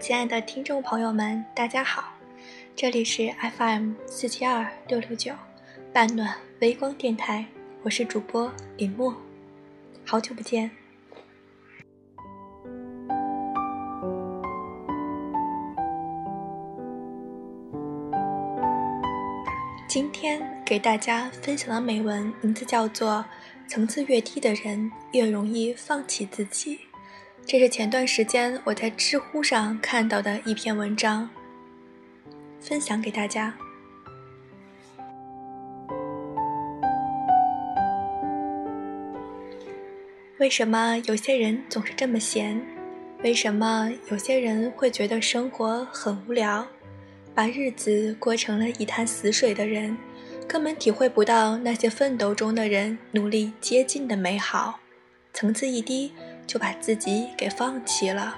亲爱的听众朋友们，大家好，这里是 FM 四七二六六九半暖微光电台，我是主播林墨，好久不见。今天给大家分享的美文名字叫做《层次越低的人越容易放弃自己》。这是前段时间我在知乎上看到的一篇文章，分享给大家。为什么有些人总是这么闲？为什么有些人会觉得生活很无聊，把日子过成了一潭死水的人，根本体会不到那些奋斗中的人努力接近的美好。层次一低。就把自己给放弃了。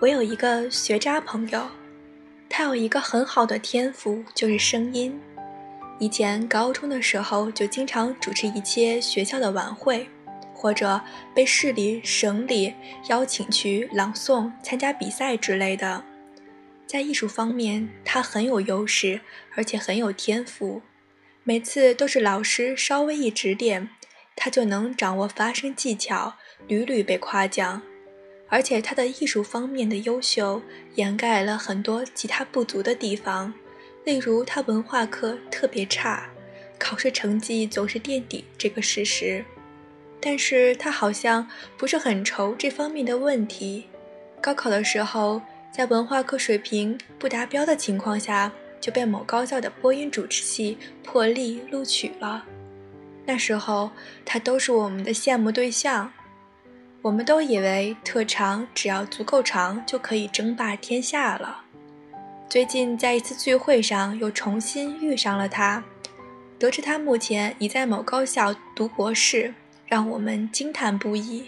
我有一个学渣朋友，他有一个很好的天赋，就是声音。以前高中的时候，就经常主持一些学校的晚会，或者被市里、省里邀请去朗诵、参加比赛之类的。在艺术方面，他很有优势，而且很有天赋。每次都是老师稍微一指点，他就能掌握发声技巧，屡屡被夸奖。而且他的艺术方面的优秀掩盖了很多其他不足的地方，例如他文化课特别差，考试成绩总是垫底这个事实。但是他好像不是很愁这方面的问题。高考的时候，在文化课水平不达标的情况下。就被某高校的播音主持系破例录取了。那时候他都是我们的羡慕对象，我们都以为特长只要足够长就可以争霸天下了。最近在一次聚会上又重新遇上了他，得知他目前已在某高校读博士，让我们惊叹不已。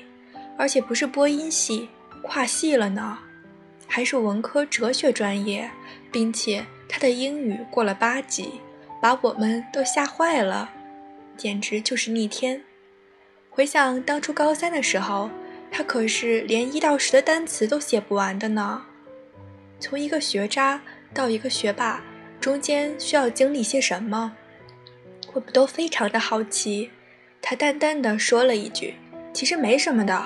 而且不是播音系，跨系了呢，还是文科哲学专业，并且。他的英语过了八级，把我们都吓坏了，简直就是逆天。回想当初高三的时候，他可是连一到十的单词都写不完的呢。从一个学渣到一个学霸，中间需要经历些什么？我们都非常的好奇。他淡淡的说了一句：“其实没什么的，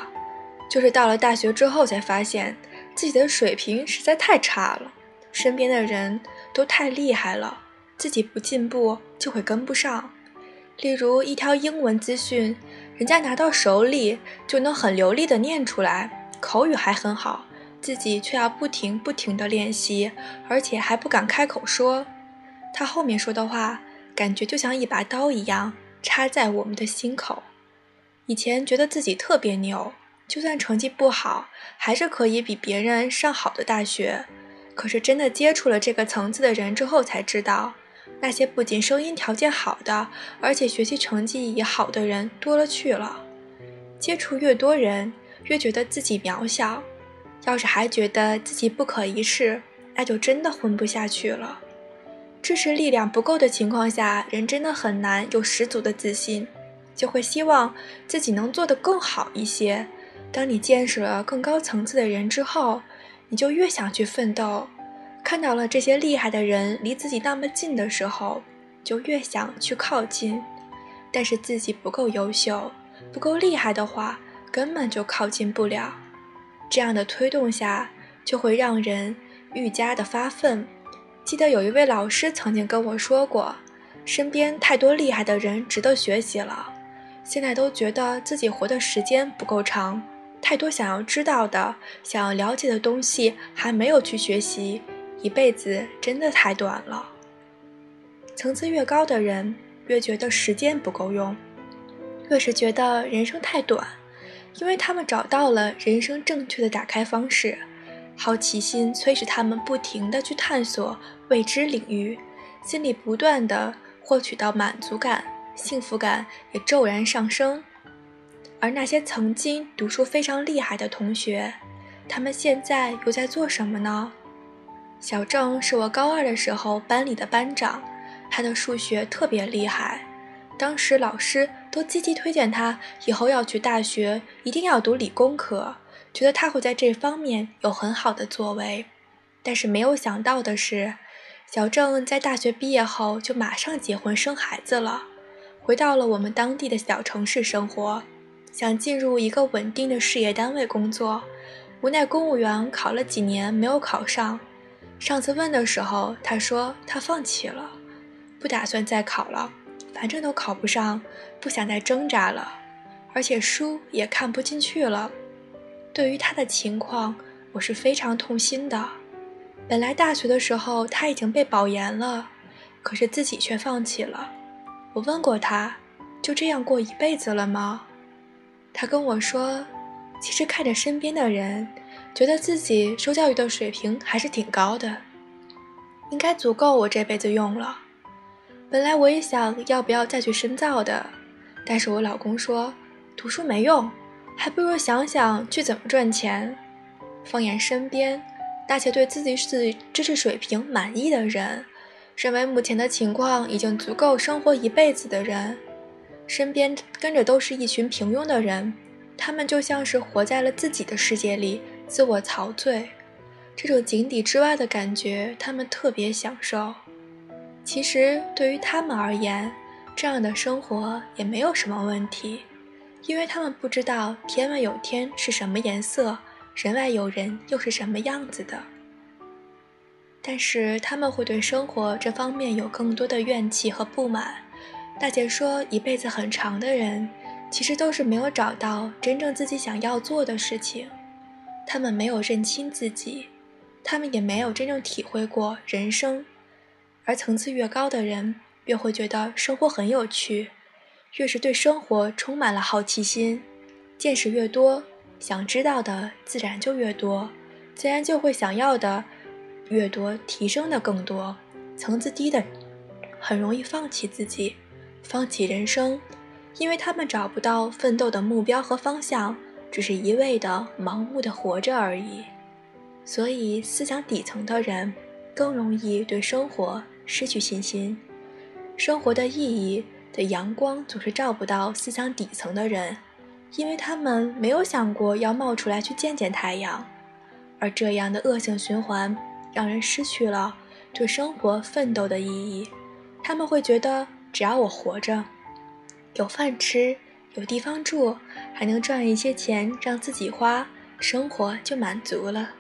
就是到了大学之后才发现自己的水平实在太差了。”身边的人都太厉害了，自己不进步就会跟不上。例如一条英文资讯，人家拿到手里就能很流利的念出来，口语还很好，自己却要不停不停的练习，而且还不敢开口说。他后面说的话，感觉就像一把刀一样插在我们的心口。以前觉得自己特别牛，就算成绩不好，还是可以比别人上好的大学。可是真的接触了这个层次的人之后，才知道，那些不仅声音条件好的，而且学习成绩也好的人多了去了。接触越多人，越觉得自己渺小。要是还觉得自己不可一世，那就真的混不下去了。支持力量不够的情况下，人真的很难有十足的自信，就会希望自己能做得更好一些。当你见识了更高层次的人之后，你就越想去奋斗，看到了这些厉害的人离自己那么近的时候，就越想去靠近。但是自己不够优秀、不够厉害的话，根本就靠近不了。这样的推动下，就会让人愈加的发奋。记得有一位老师曾经跟我说过，身边太多厉害的人值得学习了，现在都觉得自己活的时间不够长。太多想要知道的、想要了解的东西还没有去学习，一辈子真的太短了。层次越高的人，越觉得时间不够用，越是觉得人生太短，因为他们找到了人生正确的打开方式。好奇心催使他们不停地去探索未知领域，心里不断地获取到满足感，幸福感也骤然上升。而那些曾经读书非常厉害的同学，他们现在又在做什么呢？小郑是我高二的时候班里的班长，他的数学特别厉害，当时老师都积极推荐他以后要去大学，一定要读理工科，觉得他会在这方面有很好的作为。但是没有想到的是，小郑在大学毕业后就马上结婚生孩子了，回到了我们当地的小城市生活，想进入一个稳定的事业单位工作。无奈公务员考了几年没有考上，上次问的时候，他说他放弃了，不打算再考了，反正都考不上，不想再挣扎了，而且书也看不进去了。对于他的情况，我是非常痛心的。本来大学的时候他已经被保研了，可是自己却放弃了。我问过他，就这样过一辈子了吗？他跟我说。其实看着身边的人，觉得自己受教育的水平还是挺高的，应该足够我这辈子用了。本来我也想要不要再去深造的，但是我老公说读书没用，还不如想想去怎么赚钱。放眼身边那些对自己是知识水平满意的人，认为目前的情况已经足够生活一辈子的人，身边跟着都是一群平庸的人。他们就像是活在了自己的世界里，自我陶醉，这种井底之蛙的感觉，他们特别享受。其实对于他们而言，这样的生活也没有什么问题，因为他们不知道天外有天是什么颜色，人外有人又是什么样子的。但是他们会对生活这方面有更多的怨气和不满。大姐说，一辈子很长的人。其实都是没有找到真正自己想要做的事情，他们没有认清自己，他们也没有真正体会过人生。而层次越高的人，越会觉得生活很有趣，越是对生活充满了好奇心，见识越多，想知道的自然就越多，自然就会想要的越多，提升的更多。层次低的，很容易放弃自己，放弃人生。因为他们找不到奋斗的目标和方向，只是一味的盲目的活着而已，所以思想底层的人更容易对生活失去信心。生活的意义的阳光总是照不到思想底层的人，因为他们没有想过要冒出来去见见太阳，而这样的恶性循环让人失去了对生活奋斗的意义。他们会觉得，只要我活着。有饭吃，有地方住，还能赚一些钱让自己花，生活就满足了。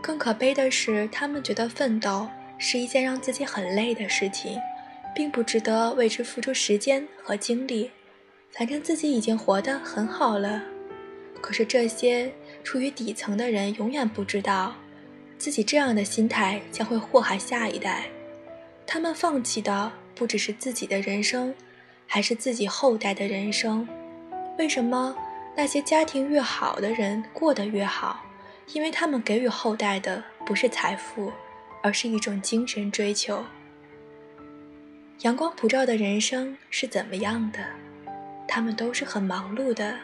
更可悲的是，他们觉得奋斗是一件让自己很累的事情，并不值得为之付出时间和精力。反正自己已经活得很好了。可是这些处于底层的人永远不知道，自己这样的心态将会祸害下一代。他们放弃的不只是自己的人生。还是自己后代的人生，为什么那些家庭越好的人过得越好？因为他们给予后代的不是财富，而是一种精神追求。阳光普照的人生是怎么样的？他们都是很忙碌的，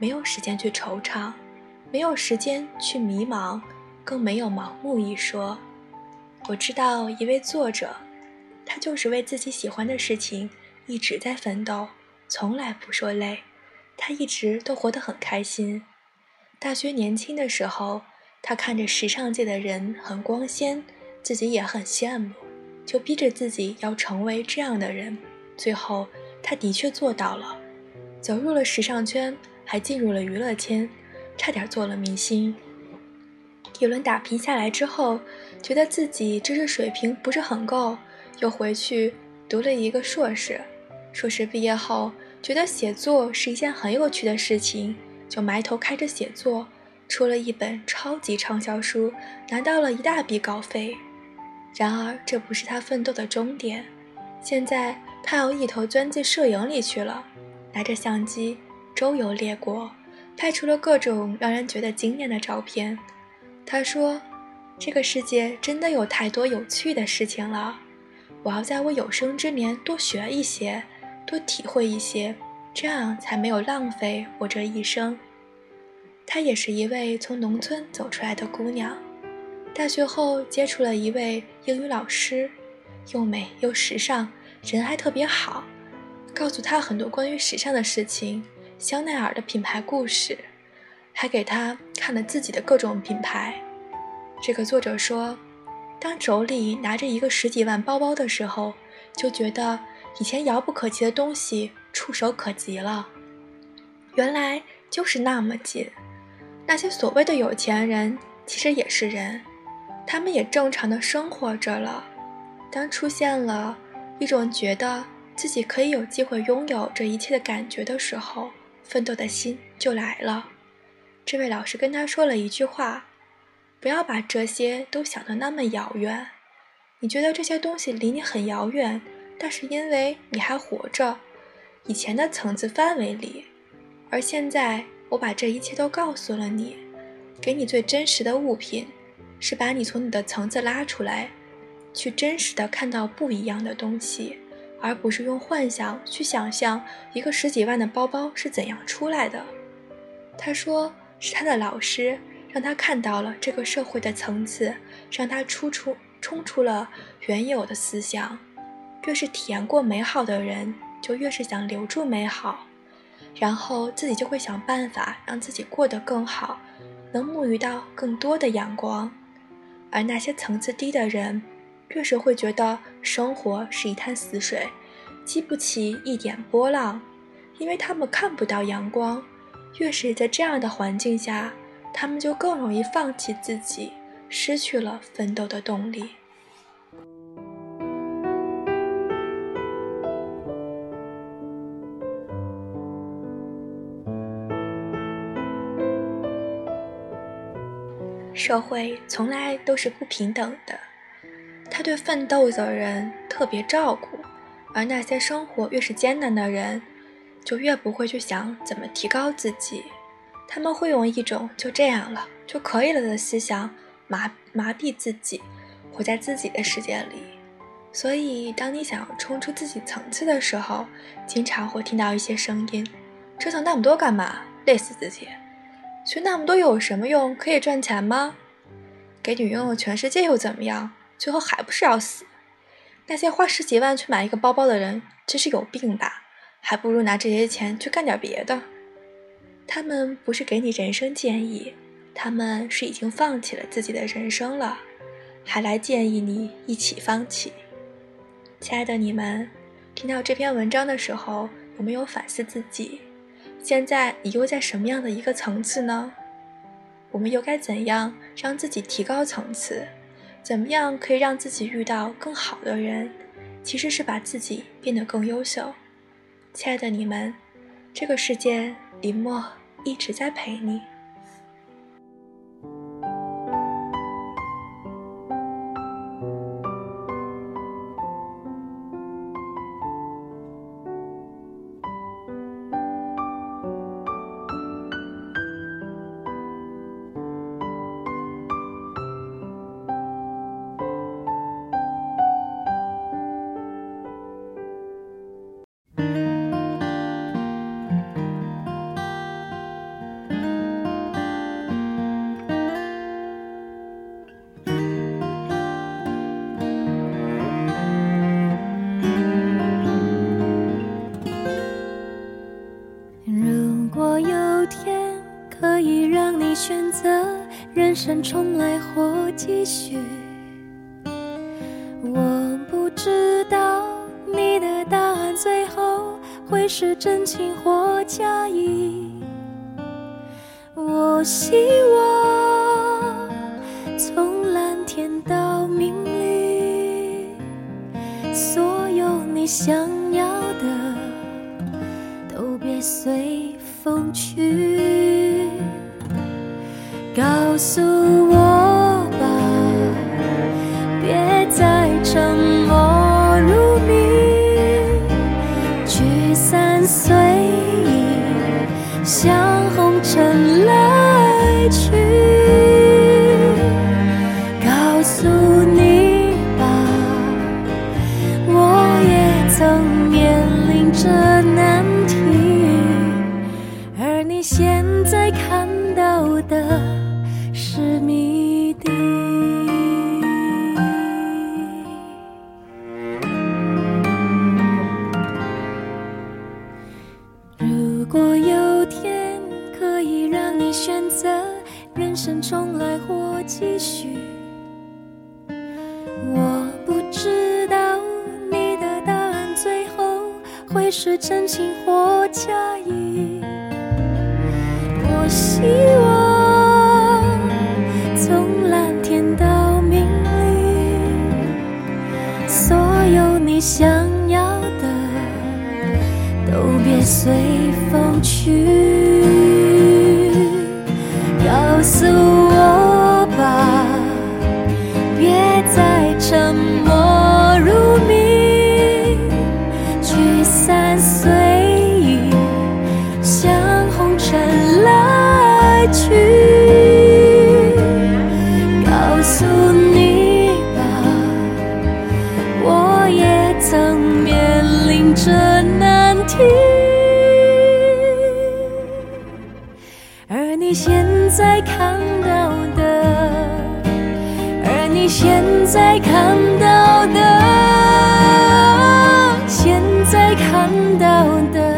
没有时间去惆怅，没有时间去迷茫，更没有盲目一说。我知道一位作者，他就是为自己喜欢的事情。一直在奋斗，从来不说累。他一直都活得很开心。大学年轻的时候，他看着时尚界的人很光鲜，自己也很羡慕，就逼着自己要成为这样的人。最后，他的确做到了，走入了时尚圈，还进入了娱乐圈，差点做了明星。一轮打拼下来之后，觉得自己知识水平不是很够，又回去读了一个硕士。硕士毕业后，觉得写作是一件很有趣的事情，就埋头开始写作，出了一本超级畅销书，拿到了一大笔稿费。然而，这不是他奋斗的终点。现在，他要一头钻进摄影里去了，拿着相机周游列国，拍出了各种让人觉得惊艳的照片。他说：“这个世界真的有太多有趣的事情了，我要在我有生之年多学一些。”多体会一些，这样才没有浪费我这一生。她也是一位从农村走出来的姑娘，大学后接触了一位英语老师，又美又时尚，人还特别好。告诉他很多关于时尚的事情，香奈儿的品牌故事，还给他看了自己的各种品牌。这个作者说，当手里拿着一个十几万包包的时候，就觉得以前遥不可及的东西触手可及了。原来就是那么近。那些所谓的有钱人，其实也是人，他们也正常的生活着了。当出现了一种觉得自己可以有机会拥有这一切的感觉的时候，奋斗的心就来了。这位老师跟他说了一句话：“不要把这些都想得那么遥远。你觉得这些东西离你很遥远，但是因为你还活着，以前的层次范围里，而现在。”我把这一切都告诉了你，给你最真实的物品，是把你从你的层次拉出来，去真实的看到不一样的东西，而不是用幻想去想象一个十几万的包包是怎样出来的。他说是他的老师让他看到了这个社会的层次，让他出出冲出了原有的思想。越是体验过美好的人，就越是想留住美好。然后自己就会想办法让自己过得更好，能沐浴到更多的阳光。而那些层次低的人，越是会觉得生活是一滩死水，激不起一点波浪，因为他们看不到阳光。越是在这样的环境下，他们就更容易放弃自己，失去了奋斗的动力。社会从来都是不平等的，他对奋斗的人特别照顾，而那些生活越是艰难的人，就越不会去想怎么提高自己。他们会用一种就这样了就可以了的思想麻麻痹自己，活在自己的世界里。所以，当你想要冲出自己层次的时候，经常会听到一些声音：折腾那么多干嘛？累死自己！学那么多有什么用？可以赚钱吗？给你拥有全世界又怎么样？最后还不是要死？那些花十几万去买一个包包的人，真是有病吧？还不如拿这些钱去干点别的。他们不是给你人生建议，他们是已经放弃了自己的人生了，还来建议你一起放弃。亲爱的你们，听到这篇文章的时候，有没有反思自己？现在你又在什么样的一个层次呢？我们又该怎样让自己提高层次？怎么样可以让自己遇到更好的人？其实是把自己变得更优秀。亲爱的你们，这个世界，林默一直在陪你。会是真情或假意。我希望从蓝天到明里，所有你想要的都别随风去。告诉我像红尘来去。告诉你吧，我也曾面临着难题，而你现在看到的。是谜底。如果有选择人生重来或继续，我不知道你的答案最后会是真情或假意。我希望从蓝天到明丽，所有你想要的都别随。而你现在看到的，而你现在看到的，现在看到的。